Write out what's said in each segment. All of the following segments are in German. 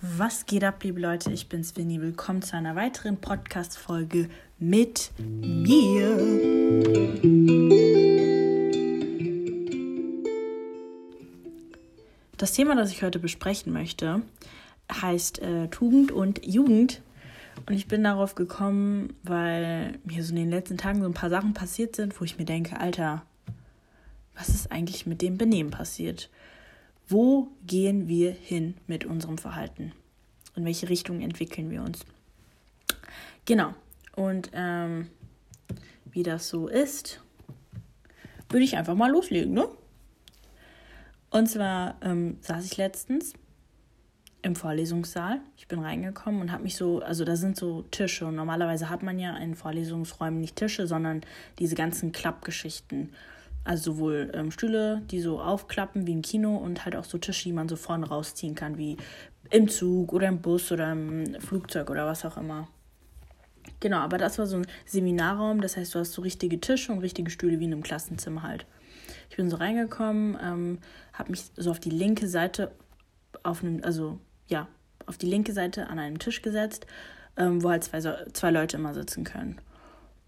Was geht ab, liebe Leute? Ich bin's, Vinny. Willkommen zu einer weiteren Podcast-Folge mit mir. Das Thema, das ich heute besprechen möchte, heißt äh, Tugend und Jugend. Und ich bin darauf gekommen, weil mir so in den letzten Tagen so ein paar Sachen passiert sind, wo ich mir denke, Alter, was ist eigentlich mit dem Benehmen passiert? Wo gehen wir hin mit unserem Verhalten? In welche Richtung entwickeln wir uns? Genau. Und ähm, wie das so ist, würde ich einfach mal loslegen, ne? Und zwar ähm, saß ich letztens im Vorlesungssaal. Ich bin reingekommen und habe mich so, also da sind so Tische und normalerweise hat man ja in Vorlesungsräumen nicht Tische, sondern diese ganzen Klappgeschichten. Also sowohl ähm, Stühle, die so aufklappen wie im Kino und halt auch so Tische, die man so vorne rausziehen kann, wie im Zug oder im Bus oder im Flugzeug oder was auch immer. Genau, aber das war so ein Seminarraum, das heißt, du hast so richtige Tische und richtige Stühle wie in einem Klassenzimmer halt. Ich bin so reingekommen, ähm, habe mich so auf die linke Seite auf einem, also ja, auf die linke Seite an einem Tisch gesetzt, ähm, wo halt zwei, zwei Leute immer sitzen können.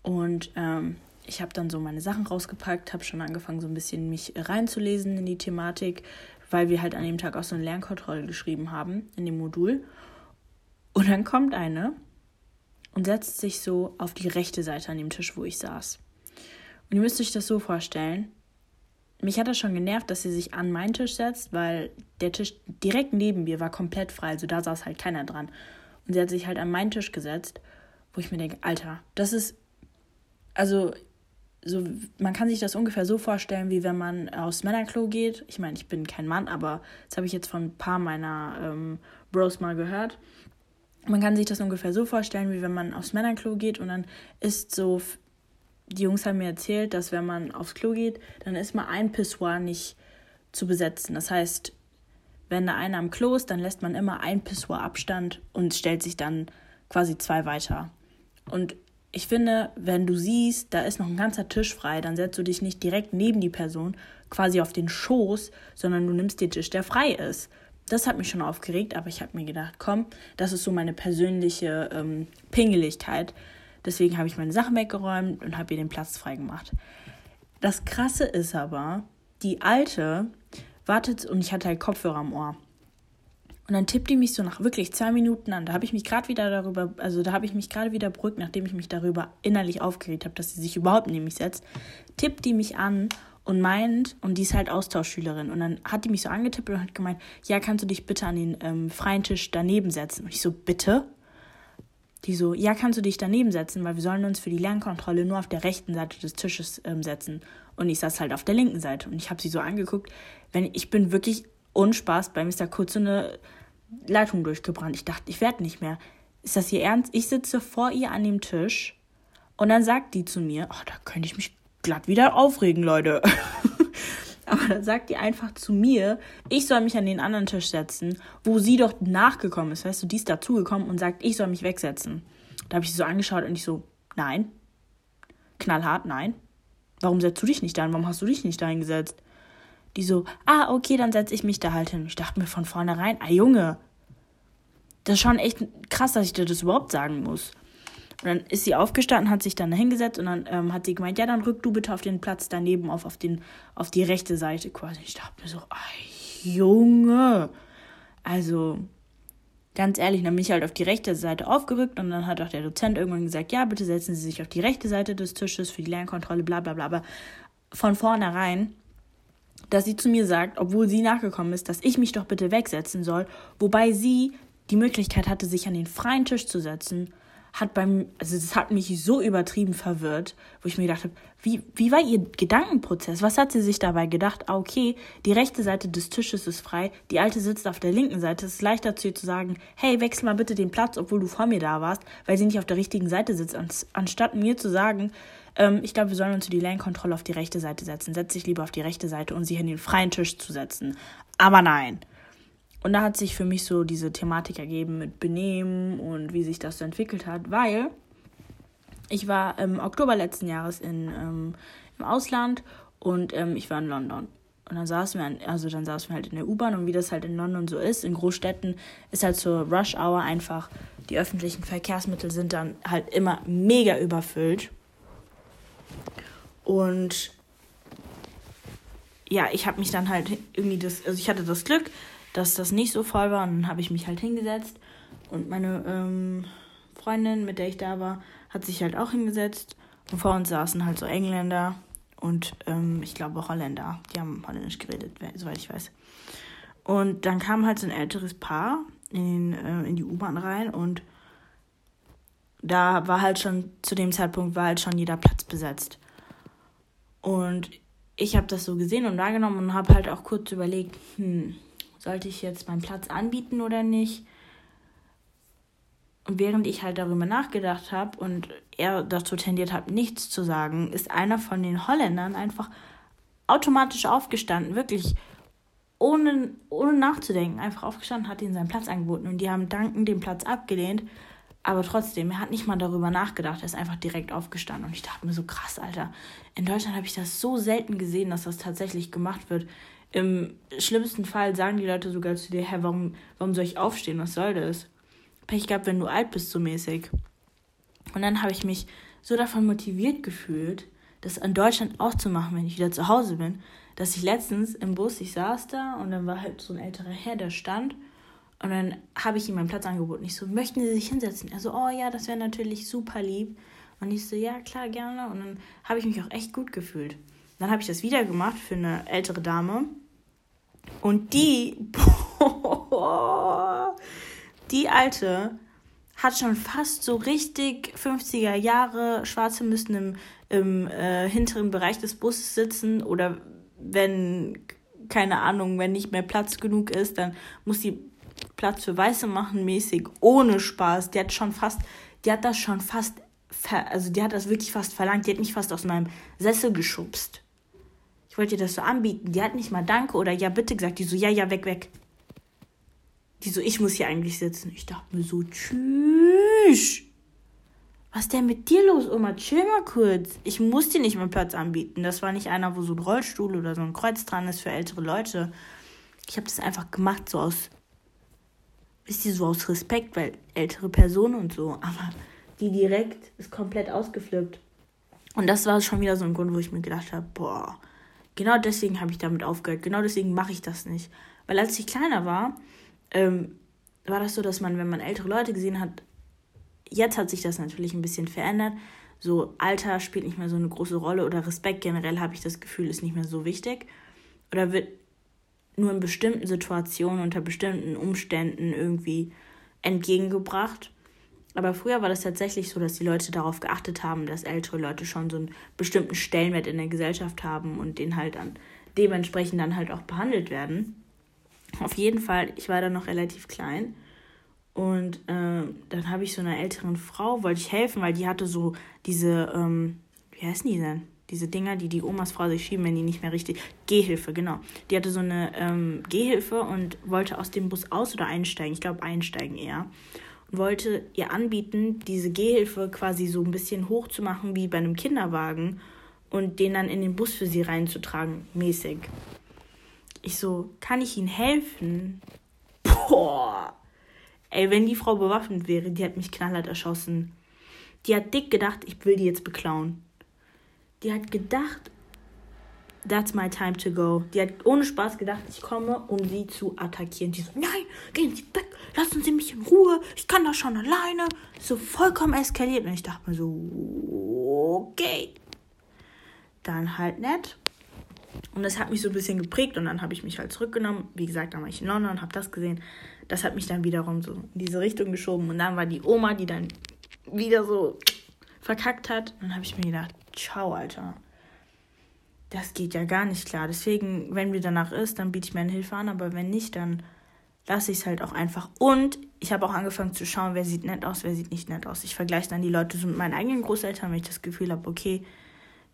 Und ähm, ich habe dann so meine Sachen rausgepackt, habe schon angefangen, so ein bisschen mich reinzulesen in die Thematik, weil wir halt an dem Tag auch so eine Lernkontrolle geschrieben haben in dem Modul. Und dann kommt eine und setzt sich so auf die rechte Seite an dem Tisch, wo ich saß. Und ihr müsst euch das so vorstellen. Mich hat das schon genervt, dass sie sich an meinen Tisch setzt, weil der Tisch direkt neben mir war komplett frei, also da saß halt keiner dran. Und sie hat sich halt an meinen Tisch gesetzt, wo ich mir denke, Alter, das ist, also so, man kann sich das ungefähr so vorstellen, wie wenn man aufs Männerklo geht. Ich meine, ich bin kein Mann, aber das habe ich jetzt von ein paar meiner ähm, Bros mal gehört. Man kann sich das ungefähr so vorstellen, wie wenn man aufs Männerklo geht und dann ist so, die Jungs haben mir erzählt, dass wenn man aufs Klo geht, dann ist mal ein Pissoir nicht zu besetzen. Das heißt, wenn da einer am Klo ist, dann lässt man immer ein Pissoir Abstand und stellt sich dann quasi zwei weiter. Und ich finde, wenn du siehst, da ist noch ein ganzer Tisch frei, dann setzt du dich nicht direkt neben die Person, quasi auf den Schoß, sondern du nimmst den Tisch, der frei ist. Das hat mich schon aufgeregt, aber ich habe mir gedacht, komm, das ist so meine persönliche ähm, Pingeligkeit. Deswegen habe ich meine Sachen weggeräumt und habe ihr den Platz freigemacht. Das Krasse ist aber, die Alte wartet und ich hatte halt Kopfhörer am Ohr. Und dann tippt die mich so nach wirklich zwei Minuten an. Da habe ich mich gerade wieder darüber, also da habe ich mich gerade wieder beruhigt, nachdem ich mich darüber innerlich aufgeregt habe, dass sie sich überhaupt neben mich setzt. Tippt die mich an und meint, und die ist halt Austauschschülerin. Und dann hat die mich so angetippt und hat gemeint, ja, kannst du dich bitte an den ähm, freien Tisch daneben setzen? Und ich so, bitte? Die so, ja, kannst du dich daneben setzen, weil wir sollen uns für die Lernkontrolle nur auf der rechten Seite des Tisches ähm, setzen. Und ich saß halt auf der linken Seite. Und ich habe sie so angeguckt, wenn ich bin wirklich unspaß bei Mr. Kurz so eine Leitung durchgebrannt. Ich dachte, ich werde nicht mehr. Ist das ihr Ernst? Ich sitze vor ihr an dem Tisch und dann sagt die zu mir, oh, da könnte ich mich glatt wieder aufregen, Leute. Aber dann sagt die einfach zu mir, ich soll mich an den anderen Tisch setzen, wo sie doch nachgekommen ist. Weißt du, die ist dazugekommen und sagt, ich soll mich wegsetzen. Da habe ich sie so angeschaut und ich so, nein. Knallhart, nein. Warum setzt du dich nicht da? Warum hast du dich nicht da hingesetzt? Die so, ah, okay, dann setze ich mich da halt hin. Ich dachte mir von vornherein, ah Junge, das ist schon echt krass, dass ich dir das überhaupt sagen muss. Und dann ist sie aufgestanden, hat sich dann hingesetzt und dann ähm, hat sie gemeint, ja, dann rück du bitte auf den Platz daneben auf, auf, den, auf die rechte Seite quasi. Ich dachte mir so, ah, Junge. Also, ganz ehrlich, dann bin ich halt auf die rechte Seite aufgerückt und dann hat auch der Dozent irgendwann gesagt, ja, bitte setzen Sie sich auf die rechte Seite des Tisches für die Lernkontrolle, bla bla bla. Aber von vornherein dass sie zu mir sagt, obwohl sie nachgekommen ist, dass ich mich doch bitte wegsetzen soll, wobei sie die Möglichkeit hatte, sich an den freien Tisch zu setzen, hat beim, also das hat mich so übertrieben verwirrt, wo ich mir gedacht habe, wie, wie war ihr Gedankenprozess? Was hat sie sich dabei gedacht? Ah, okay, die rechte Seite des Tisches ist frei, die alte sitzt auf der linken Seite. Es ist leichter zu ihr zu sagen, hey, wechsel mal bitte den Platz, obwohl du vor mir da warst, weil sie nicht auf der richtigen Seite sitzt, anstatt mir zu sagen, ähm, ich glaube, wir sollen uns für die Lane-Kontrolle auf die rechte Seite setzen. Setz dich lieber auf die rechte Seite und sie in den freien Tisch zu setzen. Aber nein. Und da hat sich für mich so diese Thematik ergeben mit Benehmen und wie sich das so entwickelt hat, weil ich war im Oktober letzten Jahres in, ähm, im Ausland und ähm, ich war in London. Und dann saßen wir, also dann saßen wir halt in der U-Bahn und wie das halt in London so ist, in Großstädten ist halt zur Rush Hour einfach, die öffentlichen Verkehrsmittel sind dann halt immer mega überfüllt. Und ja, ich habe mich dann halt irgendwie das, also ich hatte das Glück, dass das nicht so voll war und dann habe ich mich halt hingesetzt und meine ähm, Freundin, mit der ich da war, hat sich halt auch hingesetzt und vor uns saßen halt so Engländer und ähm, ich glaube Holländer. Die haben Holländisch geredet, soweit ich weiß. Und dann kam halt so ein älteres Paar in, äh, in die U-Bahn rein und da war halt schon, zu dem Zeitpunkt war halt schon jeder Platz besetzt. Und ich habe das so gesehen und wahrgenommen und habe halt auch kurz überlegt, hm, sollte ich jetzt meinen Platz anbieten oder nicht? Und während ich halt darüber nachgedacht habe und er dazu tendiert hat, nichts zu sagen, ist einer von den Holländern einfach automatisch aufgestanden, wirklich ohne, ohne nachzudenken, einfach aufgestanden, hat ihnen seinen Platz angeboten und die haben dankend den Platz abgelehnt. Aber trotzdem, er hat nicht mal darüber nachgedacht, er ist einfach direkt aufgestanden. Und ich dachte mir so, krass, Alter. In Deutschland habe ich das so selten gesehen, dass das tatsächlich gemacht wird. Im schlimmsten Fall sagen die Leute sogar zu dir, hä, warum, warum soll ich aufstehen? Was soll das? Pech gehabt, wenn du alt bist, so mäßig. Und dann habe ich mich so davon motiviert gefühlt, das in Deutschland auch zu machen, wenn ich wieder zu Hause bin, dass ich letztens im Bus, ich saß da und dann war halt so ein älterer Herr, der stand und dann habe ich ihm meinen Platz angeboten. Ich so, möchten Sie sich hinsetzen? Er so, oh ja, das wäre natürlich super lieb. Und ich so, ja, klar, gerne. Und dann habe ich mich auch echt gut gefühlt. Dann habe ich das wieder gemacht für eine ältere Dame. Und die, boah, die alte hat schon fast so richtig 50er Jahre schwarze Müssen im, im äh, hinteren Bereich des Busses sitzen oder wenn, keine Ahnung, wenn nicht mehr Platz genug ist, dann muss die Platz für Weiße machen mäßig, ohne Spaß. Die hat schon fast, die hat das schon fast, also die hat das wirklich fast verlangt, die hat mich fast aus meinem Sessel geschubst. Ich wollte ihr das so anbieten. Die hat nicht mal Danke oder Ja bitte gesagt. Die so, ja, ja, weg, weg. Die so, ich muss hier eigentlich sitzen. Ich dachte mir so, tschüss. Was ist denn mit dir los, Oma? Chill mal kurz. Ich muss dir nicht mal Platz anbieten. Das war nicht einer, wo so ein Rollstuhl oder so ein Kreuz dran ist für ältere Leute. Ich habe das einfach gemacht, so aus, wisst ihr, so aus Respekt, weil ältere Personen und so. Aber die direkt ist komplett ausgeflippt. Und das war schon wieder so ein Grund, wo ich mir gedacht habe, boah, genau deswegen habe ich damit aufgehört. Genau deswegen mache ich das nicht. Weil als ich kleiner war, ähm, war das so, dass man, wenn man ältere Leute gesehen hat, jetzt hat sich das natürlich ein bisschen verändert. So Alter spielt nicht mehr so eine große Rolle oder Respekt generell habe ich das Gefühl, ist nicht mehr so wichtig. Oder wird nur in bestimmten Situationen, unter bestimmten Umständen irgendwie entgegengebracht. Aber früher war das tatsächlich so, dass die Leute darauf geachtet haben, dass ältere Leute schon so einen bestimmten Stellenwert in der Gesellschaft haben und den halt dann dementsprechend dann halt auch behandelt werden. Auf jeden Fall, ich war da noch relativ klein. Und äh, dann habe ich so einer älteren Frau, wollte ich helfen, weil die hatte so diese, ähm, wie heißen die denn? Diese Dinger, die die Omas Frau sich schieben, wenn die nicht mehr richtig. Gehhilfe, genau. Die hatte so eine ähm, Gehhilfe und wollte aus dem Bus aus oder einsteigen. Ich glaube, einsteigen eher. Und wollte ihr anbieten, diese Gehhilfe quasi so ein bisschen hoch zu machen wie bei einem Kinderwagen und den dann in den Bus für sie reinzutragen, mäßig. Ich so, kann ich Ihnen helfen? Boah. Ey, wenn die Frau bewaffnet wäre, die hat mich knallhart erschossen. Die hat dick gedacht, ich will die jetzt beklauen. Die hat gedacht, that's my time to go. Die hat ohne Spaß gedacht, ich komme, um sie zu attackieren. Die so, nein, gehen Sie weg, lassen Sie mich in Ruhe, ich kann das schon alleine. So vollkommen eskaliert. Und ich dachte mir so, okay. Dann halt nett. Und das hat mich so ein bisschen geprägt und dann habe ich mich halt zurückgenommen. Wie gesagt, dann war ich in London, habe das gesehen. Das hat mich dann wiederum so in diese Richtung geschoben. Und dann war die Oma, die dann wieder so verkackt hat. Und dann habe ich mir gedacht, ciao, Alter. Das geht ja gar nicht klar. Deswegen, wenn mir danach ist, dann biete ich meine Hilfe an. Aber wenn nicht, dann lasse ich es halt auch einfach. Und ich habe auch angefangen zu schauen, wer sieht nett aus, wer sieht nicht nett aus. Ich vergleiche dann die Leute so mit meinen eigenen Großeltern, wenn ich das Gefühl habe, okay,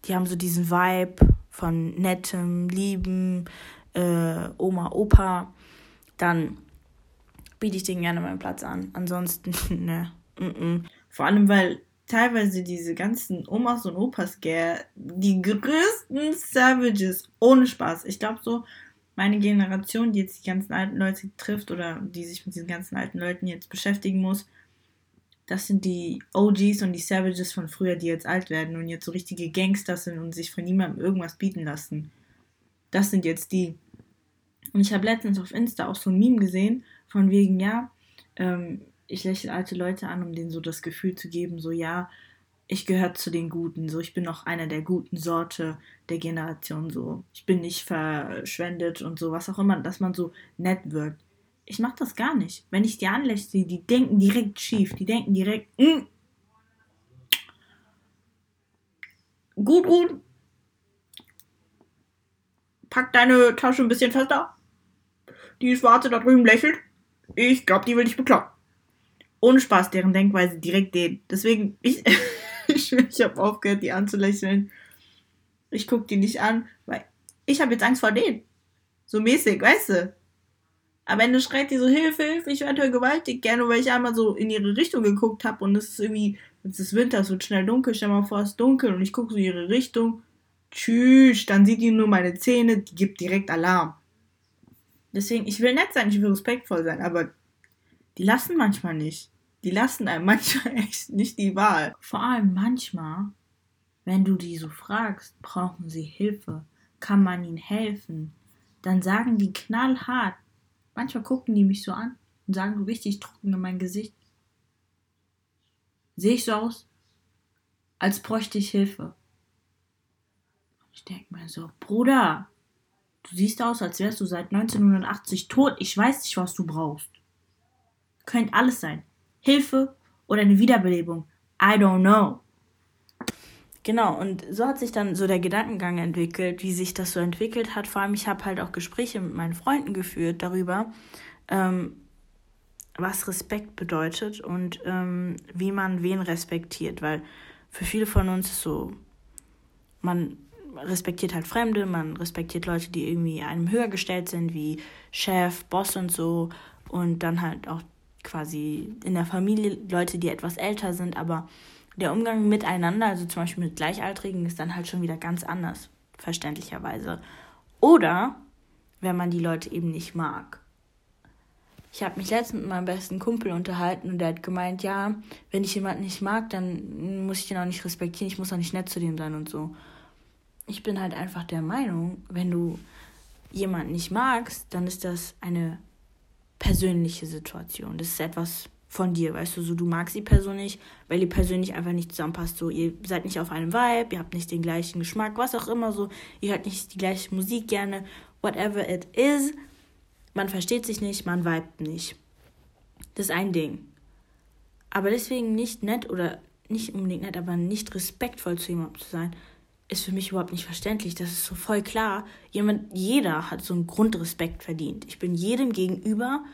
die haben so diesen Vibe von nettem, lieben äh, Oma, Opa, dann biete ich denen gerne meinen Platz an. Ansonsten, ne. Mm -mm. Vor allem, weil teilweise diese ganzen Omas und Opas, gell, die größten Savages, ohne Spaß. Ich glaube so, meine Generation, die jetzt die ganzen alten Leute trifft oder die sich mit diesen ganzen alten Leuten jetzt beschäftigen muss, das sind die OGs und die Savages von früher, die jetzt alt werden und jetzt so richtige Gangster sind und sich von niemandem irgendwas bieten lassen. Das sind jetzt die. Und ich habe letztens auf Insta auch so ein Meme gesehen, von wegen, ja, ähm, ich lächle alte Leute an, um denen so das Gefühl zu geben, so ja, ich gehöre zu den Guten, so ich bin noch einer der guten Sorte der Generation, so ich bin nicht verschwendet und so, was auch immer, dass man so nett wirkt. Ich mache das gar nicht. Wenn ich die anlächle, die denken direkt schief, die denken direkt, mm, gut, gut, pack deine Tasche ein bisschen fester. Die Schwarze da drüben lächelt. Ich glaube, die will dich beklauen ohne Spaß deren Denkweise direkt den. Deswegen, ich, ich, ich habe aufgehört, die anzulächeln. Ich gucke die nicht an, weil ich habe jetzt Angst vor denen. So mäßig, weißt du? Wenn du schreit die so, Hilfe, Hilfe, ich werde vergewaltigt, gerne, weil ich einmal so in ihre Richtung geguckt habe und es ist irgendwie, es ist Winter, es wird schnell dunkel, stell mal vor, es ist dunkel und ich gucke so in ihre Richtung. Tschüss, dann sieht die nur meine Zähne, die gibt direkt Alarm. Deswegen, ich will nett sein, ich will respektvoll sein, aber die lassen manchmal nicht. Die lassen einem manchmal echt nicht die Wahl. Vor allem manchmal, wenn du die so fragst, brauchen sie Hilfe, kann man ihnen helfen, dann sagen die knallhart. Manchmal gucken die mich so an und sagen richtig trocken in mein Gesicht. Sehe ich so aus, als bräuchte ich Hilfe. Ich denke mir so, Bruder, du siehst aus, als wärst du seit 1980 tot. Ich weiß nicht, was du brauchst. Könnte alles sein. Hilfe oder eine Wiederbelebung. I don't know. Genau, und so hat sich dann so der Gedankengang entwickelt, wie sich das so entwickelt hat. Vor allem, ich habe halt auch Gespräche mit meinen Freunden geführt darüber, ähm, was Respekt bedeutet und ähm, wie man wen respektiert. Weil für viele von uns ist so, man respektiert halt Fremde, man respektiert Leute, die irgendwie einem höher gestellt sind, wie Chef, Boss und so. Und dann halt auch quasi in der Familie Leute, die etwas älter sind, aber der Umgang miteinander, also zum Beispiel mit Gleichaltrigen, ist dann halt schon wieder ganz anders, verständlicherweise. Oder wenn man die Leute eben nicht mag. Ich habe mich letztens mit meinem besten Kumpel unterhalten und der hat gemeint, ja, wenn ich jemanden nicht mag, dann muss ich den auch nicht respektieren, ich muss auch nicht nett zu dem sein und so. Ich bin halt einfach der Meinung, wenn du jemanden nicht magst, dann ist das eine persönliche Situation. Das ist etwas von dir, weißt du, so du magst die Person nicht, weil die Person nicht einfach nicht zusammenpasst. So, ihr seid nicht auf einem Vibe, ihr habt nicht den gleichen Geschmack, was auch immer so, ihr hört nicht die gleiche Musik gerne, whatever it is. Man versteht sich nicht, man vibet nicht. Das ist ein Ding. Aber deswegen nicht nett oder nicht unbedingt nett, aber nicht respektvoll zu jemandem zu sein, ist für mich überhaupt nicht verständlich. Das ist so voll klar. Jemand, jeder hat so einen Grundrespekt verdient. Ich bin jedem gegenüber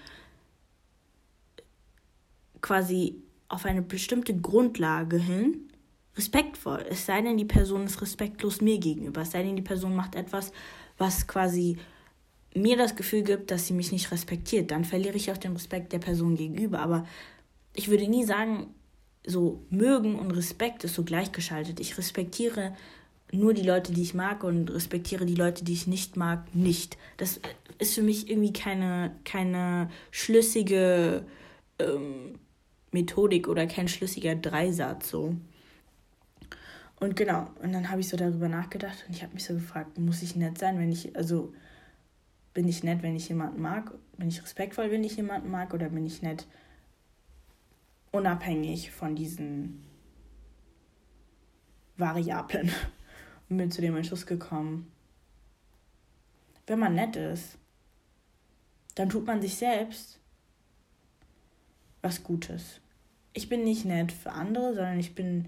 quasi auf eine bestimmte Grundlage hin respektvoll. Es sei denn, die Person ist respektlos mir gegenüber. Es sei denn, die Person macht etwas, was quasi mir das Gefühl gibt, dass sie mich nicht respektiert. Dann verliere ich auch den Respekt der Person gegenüber. Aber ich würde nie sagen, so mögen und Respekt ist so gleichgeschaltet. Ich respektiere nur die Leute, die ich mag und respektiere die Leute, die ich nicht mag, nicht. Das ist für mich irgendwie keine, keine schlüssige ähm, Methodik oder kein schlüssiger Dreisatz so. Und genau, und dann habe ich so darüber nachgedacht und ich habe mich so gefragt, muss ich nett sein, wenn ich, also bin ich nett, wenn ich jemanden mag? Bin ich respektvoll, wenn ich jemanden mag? Oder bin ich nett unabhängig von diesen Variablen? Bin zu dem Entschluss gekommen, wenn man nett ist, dann tut man sich selbst was Gutes. Ich bin nicht nett für andere, sondern ich bin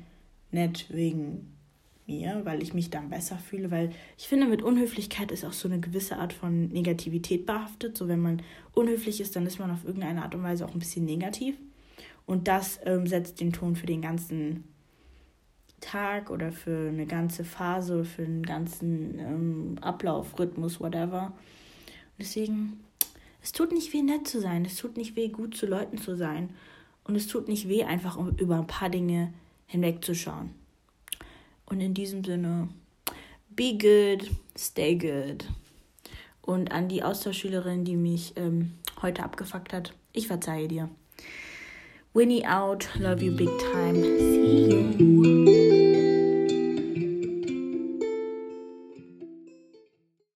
nett wegen mir, weil ich mich dann besser fühle, weil ich finde, mit Unhöflichkeit ist auch so eine gewisse Art von Negativität behaftet. So, wenn man unhöflich ist, dann ist man auf irgendeine Art und Weise auch ein bisschen negativ. Und das ähm, setzt den Ton für den ganzen Tag oder für eine ganze Phase, für einen ganzen ähm, Ablauf, Rhythmus, whatever. Und deswegen, es tut nicht weh, nett zu sein. Es tut nicht weh, gut zu Leuten zu sein. Und es tut nicht weh, einfach über ein paar Dinge hinwegzuschauen. Und in diesem Sinne, be good, stay good. Und an die Austauschschülerin, die mich ähm, heute abgefuckt hat, ich verzeihe dir. Winnie out, love you big time. See you.